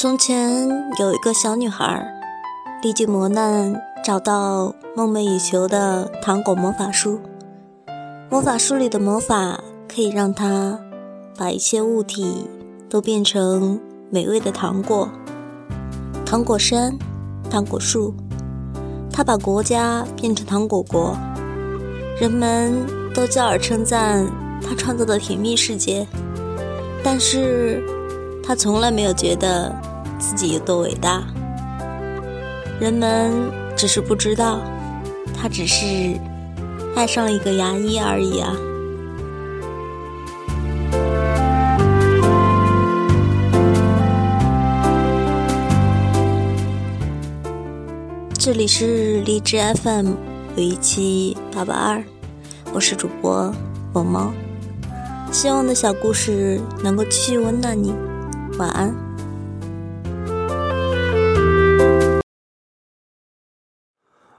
从前有一个小女孩，历尽磨难找到梦寐以求的糖果魔法书。魔法书里的魔法可以让她把一切物体都变成美味的糖果。糖果山，糖果树，她把国家变成糖果国，人们都叫耳称赞她创造的甜蜜世界。但是，她从来没有觉得。自己有多伟大，人们只是不知道，他只是爱上了一个牙医而已啊。这里是荔枝 FM 有一期八八二，我是主播萌萌，希望的小故事能够继续温暖你，晚安。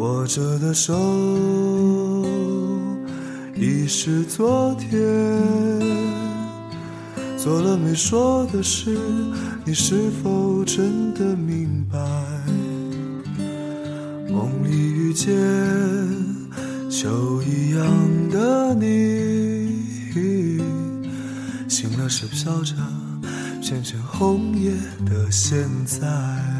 握着的手已是昨天，做了没说的事，你是否真的明白？梦里遇见秋一样的你，醒了是飘着片片红叶的现在。